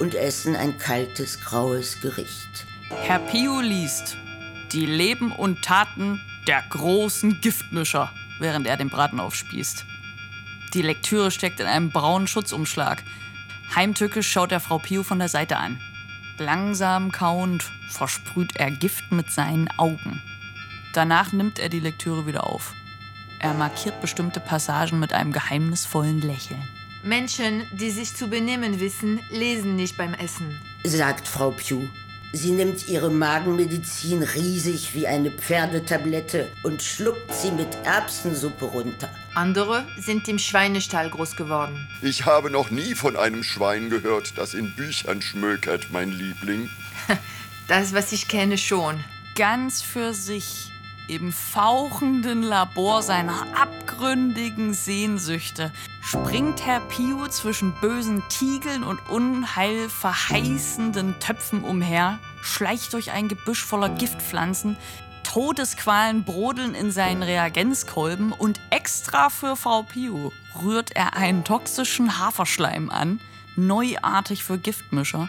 und essen ein kaltes, graues Gericht. Herr Pio liest Die Leben und Taten der großen Giftmischer, während er den Braten aufspießt. Die Lektüre steckt in einem braunen Schutzumschlag. Heimtückisch schaut er Frau Pio von der Seite an. Langsam kauend versprüht er Gift mit seinen Augen. Danach nimmt er die Lektüre wieder auf. Er markiert bestimmte Passagen mit einem geheimnisvollen Lächeln. Menschen, die sich zu benehmen wissen, lesen nicht beim Essen. sagt Frau Pugh. Sie nimmt ihre Magenmedizin riesig wie eine Pferdetablette und schluckt sie mit Erbsensuppe runter. Andere sind im Schweinestall groß geworden. Ich habe noch nie von einem Schwein gehört, das in Büchern schmökert, mein Liebling. Das, was ich kenne, schon. Ganz für sich, im fauchenden Labor seiner abgründigen Sehnsüchte, springt Herr Pio zwischen bösen Tiegeln und unheilverheißenden Töpfen umher, schleicht durch ein Gebüsch voller Giftpflanzen, Todesqualen brodeln in seinen Reagenzkolben und extra für Frau Pio rührt er einen toxischen Haferschleim an, neuartig für Giftmischer,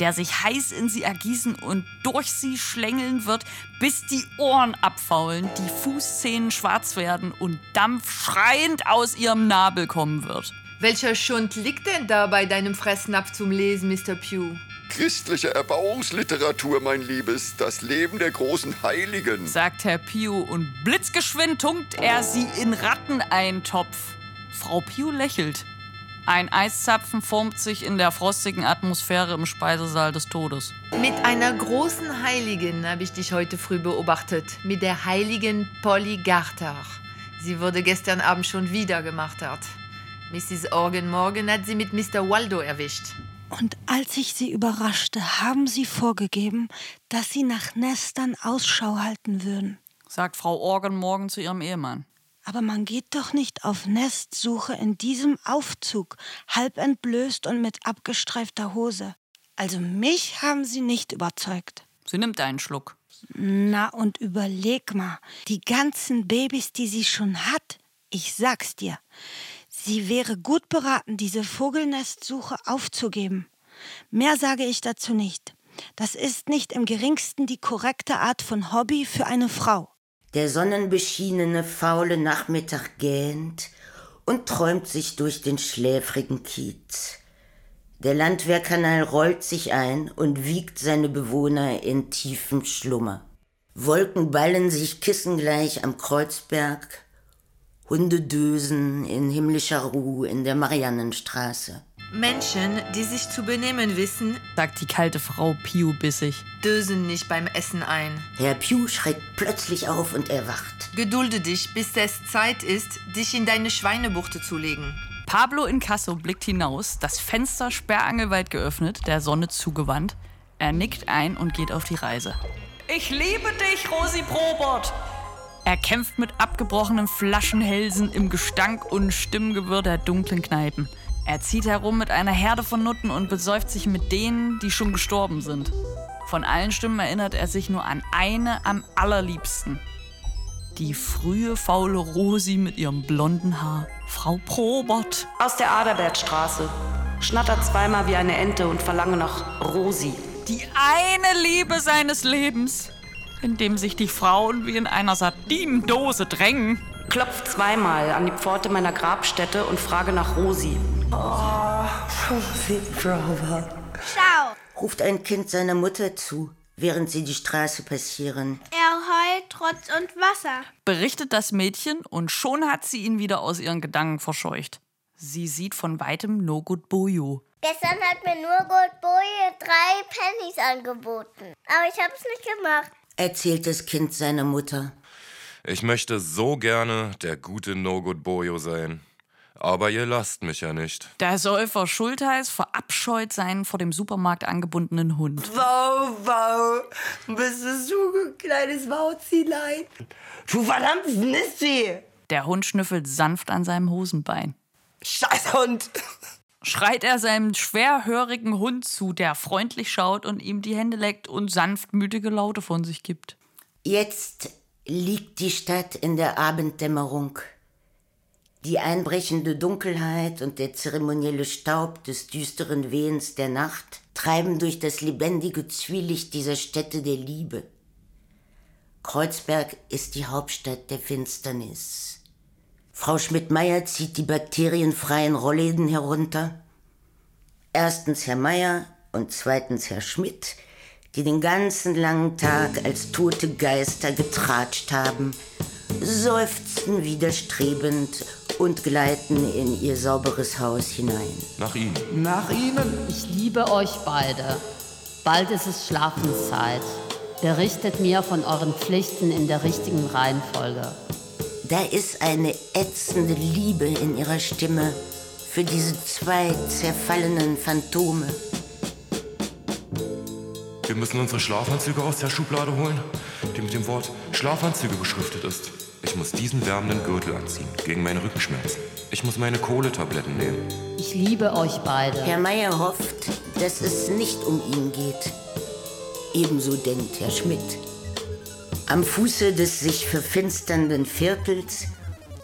der sich heiß in sie ergießen und durch sie schlängeln wird, bis die Ohren abfaulen, die Fußzähnen schwarz werden und Dampf schreiend aus ihrem Nabel kommen wird. Welcher Schund liegt denn da bei deinem Fressnapf zum Lesen, Mr. Pugh? Christliche Erbauungsliteratur, mein Liebes, das Leben der großen Heiligen. sagt Herr Pio und blitzgeschwind tunkt er sie in Ratteneintopf. Frau Pio lächelt. Ein Eiszapfen formt sich in der frostigen Atmosphäre im Speisesaal des Todes. Mit einer großen Heiligen habe ich dich heute früh beobachtet. Mit der heiligen Polly Garter. Sie wurde gestern Abend schon wieder gemartert. Mrs. Organ Morgan hat sie mit Mr. Waldo erwischt. Und als ich sie überraschte, haben sie vorgegeben, dass sie nach Nestern Ausschau halten würden. Sagt Frau Organ morgen zu ihrem Ehemann. Aber man geht doch nicht auf Nestsuche in diesem Aufzug, halb entblößt und mit abgestreifter Hose. Also mich haben sie nicht überzeugt. Sie nimmt einen Schluck. Na und überleg mal, die ganzen Babys, die sie schon hat, ich sag's dir, sie wäre gut beraten, diese Vogelnestsuche aufzugeben. Mehr sage ich dazu nicht. Das ist nicht im geringsten die korrekte Art von Hobby für eine Frau. Der sonnenbeschienene, faule Nachmittag gähnt und träumt sich durch den schläfrigen Kiez. Der Landwehrkanal rollt sich ein und wiegt seine Bewohner in tiefem Schlummer. Wolken ballen sich kissengleich am Kreuzberg, Hunde dösen in himmlischer Ruhe in der Mariannenstraße. Menschen, die sich zu benehmen wissen, sagt die kalte Frau Piu bissig. dösen nicht beim Essen ein. Herr Pew schreckt plötzlich auf und erwacht. Gedulde dich, bis es Zeit ist, dich in deine Schweinebuchte zu legen. Pablo Incasso blickt hinaus, das Fenster sperrangelweit geöffnet, der Sonne zugewandt. Er nickt ein und geht auf die Reise. Ich liebe dich, Rosi Probert! Er kämpft mit abgebrochenen Flaschenhälsen im Gestank und Stimmengewirr der dunklen Kneipen. Er zieht herum mit einer Herde von Nutten und besäuft sich mit denen, die schon gestorben sind. Von allen Stimmen erinnert er sich nur an eine am allerliebsten. Die frühe, faule Rosi mit ihrem blonden Haar. Frau Probert. Aus der Aderbertstraße. Schnattert zweimal wie eine Ente und verlange nach Rosi. Die eine Liebe seines Lebens, in dem sich die Frauen wie in einer Sardinendose drängen. Klopft zweimal an die Pforte meiner Grabstätte und frage nach Rosi. Oh, Bravo. Ciao. Ruft ein Kind seiner Mutter zu, während sie die Straße passieren. Er heult trotz und Wasser. Berichtet das Mädchen und schon hat sie ihn wieder aus ihren Gedanken verscheucht. Sie sieht von weitem No Good Boyo. Gestern hat mir nur Goldboje drei Pennies angeboten. Aber ich hab's nicht gemacht. Erzählt das Kind seiner Mutter. Ich möchte so gerne der gute No-Good Boyo sein. Aber ihr lasst mich ja nicht. Der Säufer Schultheiß verabscheut seinen vor dem Supermarkt angebundenen Hund. Wow, wow. Bist du, kleines Wauzilein? Du verdammtes Mistvieh. Der Hund schnüffelt sanft an seinem Hosenbein. Scheißhund. Schreit er seinem schwerhörigen Hund zu, der freundlich schaut und ihm die Hände leckt und sanftmütige Laute von sich gibt. Jetzt liegt die Stadt in der Abenddämmerung. Die einbrechende Dunkelheit und der zeremonielle Staub des düsteren Wehens der Nacht treiben durch das lebendige Zwielicht dieser Stätte der Liebe. Kreuzberg ist die Hauptstadt der Finsternis. Frau Schmidt-Meyer zieht die bakterienfreien Rollläden herunter. Erstens Herr Meyer und zweitens Herr Schmidt, die den ganzen langen Tag als tote Geister getratscht haben, seufzen widerstrebend und gleiten in ihr sauberes Haus hinein. Nach Ihnen. Nach Ihnen. Ich liebe euch beide. Bald ist es Schlafenszeit. Berichtet mir von euren Pflichten in der richtigen Reihenfolge. Da ist eine ätzende Liebe in ihrer Stimme für diese zwei zerfallenen Phantome. Wir müssen unsere Schlafanzüge aus der Schublade holen, die mit dem Wort Schlafanzüge beschriftet ist. Ich muss diesen wärmenden Gürtel anziehen, gegen meine Rückenschmerzen. Ich muss meine Kohletabletten nehmen. Ich liebe euch beide. Herr Meier hofft, dass es nicht um ihn geht. Ebenso denkt Herr Schmidt. Am Fuße des sich verfinsternden Viertels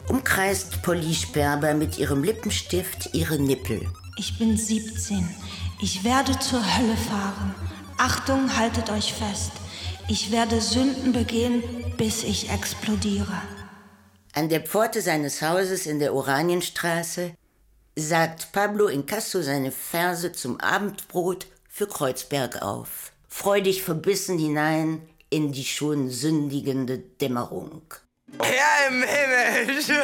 umkreist Polly Sperber mit ihrem Lippenstift ihre Nippel. Ich bin 17. Ich werde zur Hölle fahren. Achtung, haltet euch fest. Ich werde Sünden begehen, bis ich explodiere. An der Pforte seines Hauses in der Oranienstraße sagt Pablo Incasso seine Verse zum Abendbrot für Kreuzberg auf. Freudig verbissen hinein in die schon sündigende Dämmerung. Herr im Himmel!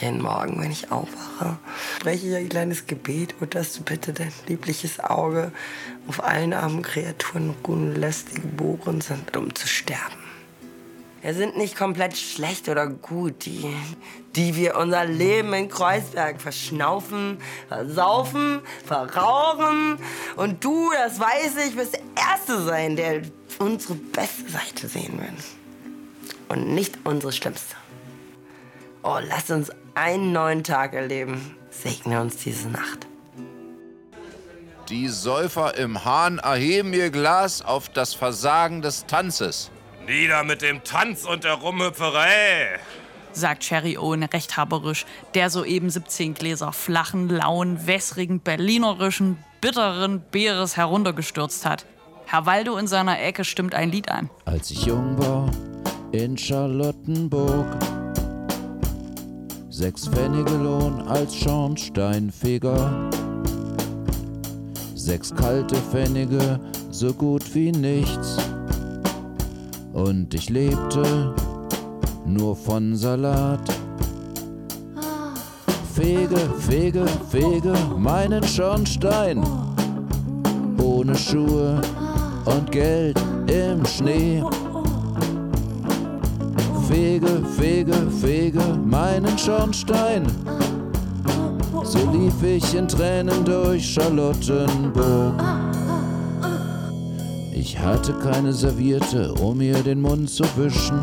Jeden Morgen, wenn ich aufwache, spreche ich ein kleines Gebet und dass du bitte dein liebliches Auge auf allen armen Kreaturen ruhen lässt, die geboren sind, um zu sterben. Wir sind nicht komplett schlecht oder gut, die, die wir unser Leben in Kreuzberg verschnaufen, versaufen, verrauchen. Und du, das weiß ich, wirst der Erste sein, der unsere beste Seite sehen wird. Und nicht unsere schlimmste. Oh, lass uns einen neuen Tag erleben. Segne uns diese Nacht. Die Säufer im Hahn erheben ihr Glas auf das Versagen des Tanzes. Nieder mit dem Tanz und der Rumhüpferei. sagt Cherry Owen rechthaberisch, der soeben 17 Gläser flachen, lauen, wässrigen, berlinerischen, bitteren Beeres heruntergestürzt hat. Herr Waldo in seiner Ecke stimmt ein Lied an. Als ich jung war in Charlottenburg, sechs Pfennige Lohn als Schornsteinfeger, sechs kalte Pfennige, so gut wie nichts. Und ich lebte nur von Salat. Fege, fege, fege meinen Schornstein. Ohne Schuhe und Geld im Schnee. Fege, fege, fege meinen Schornstein. So lief ich in Tränen durch Charlottenburg. Ich hatte keine Serviette, um mir den Mund zu wischen.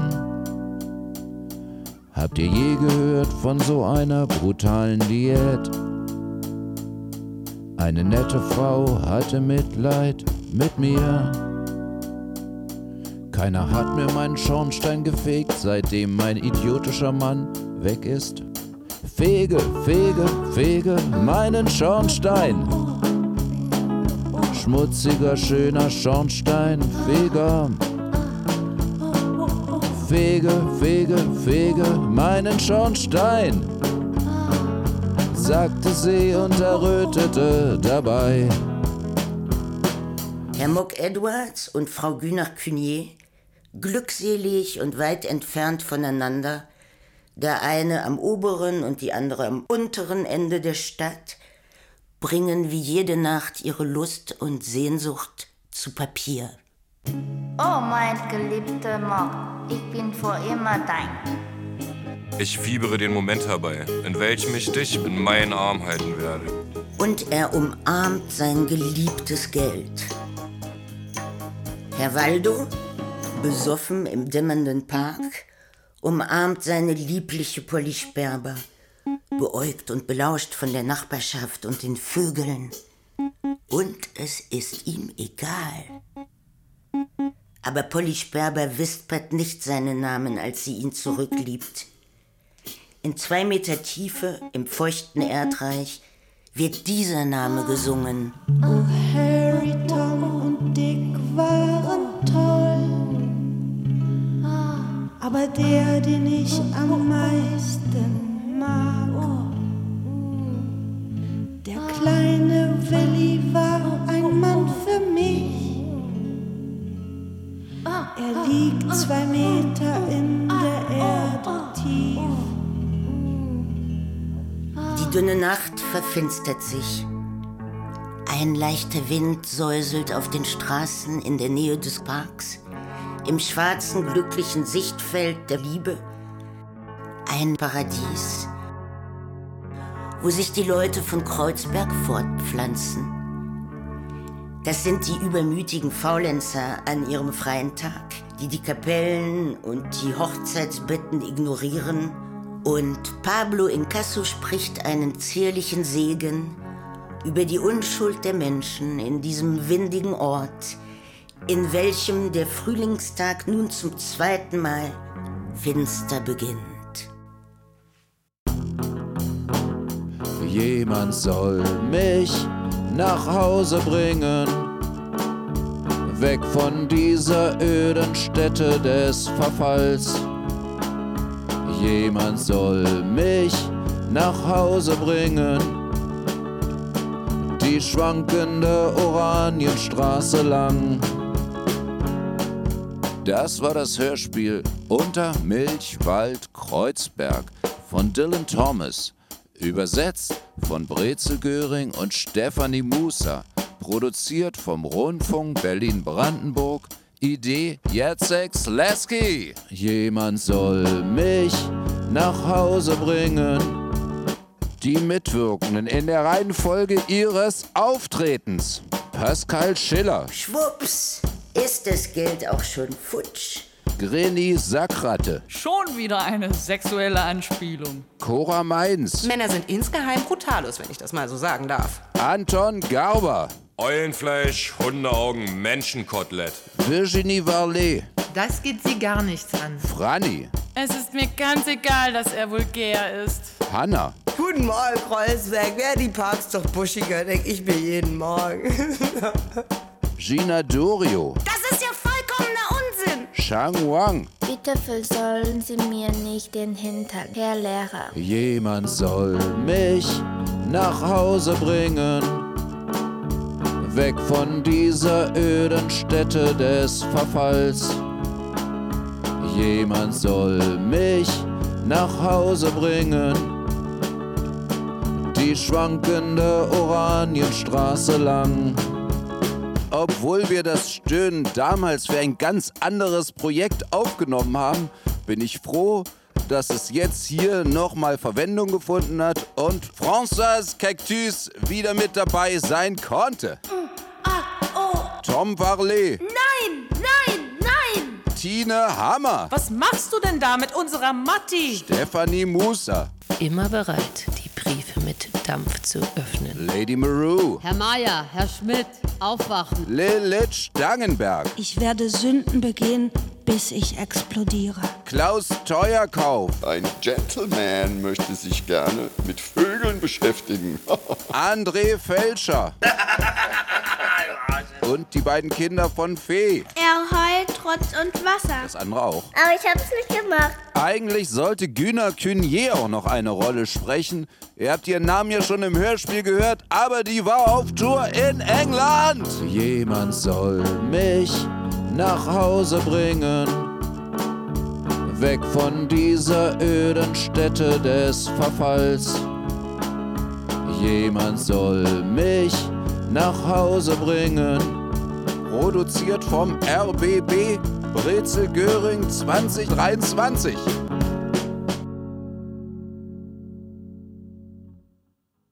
Habt ihr je gehört von so einer brutalen Diät? Eine nette Frau hatte Mitleid mit mir. Keiner hat mir meinen Schornstein gefegt, seitdem mein idiotischer Mann weg ist. Fege, fege, fege meinen Schornstein. Schmutziger, schöner Schornsteinfeger. Fege, fege, fege meinen Schornstein, sagte sie und errötete dabei. Herr Mock Edwards und Frau Günach-Cunier, glückselig und weit entfernt voneinander, der eine am oberen und die andere am unteren Ende der Stadt, bringen wie jede Nacht ihre Lust und Sehnsucht zu Papier. Oh, mein geliebter Mock, ich bin für immer dein. Ich fiebere den Moment herbei, in welchem ich dich in meinen Arm halten werde. Und er umarmt sein geliebtes Geld. Herr Waldo, besoffen im dämmernden Park, umarmt seine liebliche Polly Sperber, beäugt und belauscht von der Nachbarschaft und den Vögeln. Und es ist ihm egal. Aber Polly Sperber wispert nicht seinen Namen, als sie ihn zurückliebt. In zwei Meter Tiefe, im feuchten Erdreich, wird dieser Name gesungen. Oh, Harry, Tom und Dick waren toll. Aber der, den ich am meisten mag, der kleine Willi war ein Mann für mich. Er liegt zwei Meter in der Erde tief. Die dünne Nacht verfinstert sich. Ein leichter Wind säuselt auf den Straßen in der Nähe des Parks. Im schwarzen, glücklichen Sichtfeld der Liebe. Ein Paradies, wo sich die Leute von Kreuzberg fortpflanzen. Das sind die übermütigen Faulenzer an ihrem freien Tag, die die Kapellen und die Hochzeitsbetten ignorieren. Und Pablo Incasso spricht einen zierlichen Segen über die Unschuld der Menschen in diesem windigen Ort, in welchem der Frühlingstag nun zum zweiten Mal finster beginnt. Jemand soll mich nach Hause bringen, weg von dieser öden Stätte des Verfalls. Jemand soll mich nach Hause bringen, die schwankende Oranienstraße lang. Das war das Hörspiel Unter Milchwald Kreuzberg von Dylan Thomas, übersetzt von Brezel Göring und Stefanie Musa, produziert vom Rundfunk Berlin-Brandenburg. Idee Jacek Slesky. Jemand soll mich nach Hause bringen. Die Mitwirkenden in der Reihenfolge ihres Auftretens. Pascal Schiller, Schwupps, ist das Geld auch schon futsch. Greni Sackratte, Schon wieder eine sexuelle Anspielung. Cora Mainz, Männer sind insgeheim brutalos, wenn ich das mal so sagen darf. Anton Garber, Eulenfleisch, Hundeaugen, Menschenkotelett. Virginie Varlet, Das geht sie gar nichts an. Franny, Es ist mir ganz egal, dass er vulgär ist. Hanna, Guten Morgen, Kreuzberg. Wer die Parks doch buschiger, denk ich mir jeden Morgen. Gina Dorio, Das ist ja Shang Wang. Bitte versollen Sie mir nicht den Hintern, Herr Lehrer. Jemand soll mich nach Hause bringen, weg von dieser öden Stätte des Verfalls. Jemand soll mich nach Hause bringen, die schwankende Oranienstraße lang. Obwohl wir das Stöhnen damals für ein ganz anderes Projekt aufgenommen haben, bin ich froh, dass es jetzt hier nochmal Verwendung gefunden hat und François Cactus wieder mit dabei sein konnte. Tom Varlet, Nein, nein, nein! Tine Hammer, Was machst du denn da mit unserer Matti? Stephanie Musa, Immer bereit, Dampf zu öffnen. Lady Maru, Herr Meier, Herr Schmidt, aufwachen. Lilith Stangenberg, Ich werde Sünden begehen, bis ich explodiere. Klaus Teuerkauf, Ein Gentleman möchte sich gerne mit Vögeln beschäftigen. André Felscher und die beiden Kinder von Fee. Er heult Trotz und Wasser. Das andere auch. Aber ich hab's nicht gemacht. Eigentlich sollte Güner Künier auch noch eine Rolle sprechen. Ihr habt ihren Namen ja schon im Hörspiel gehört, aber die war auf Tour in England. Jemand soll mich nach Hause bringen. Weg von dieser öden Stätte des Verfalls. Jemand soll mich nach Hause bringen. Produziert vom RBB Brezel Göring 2023.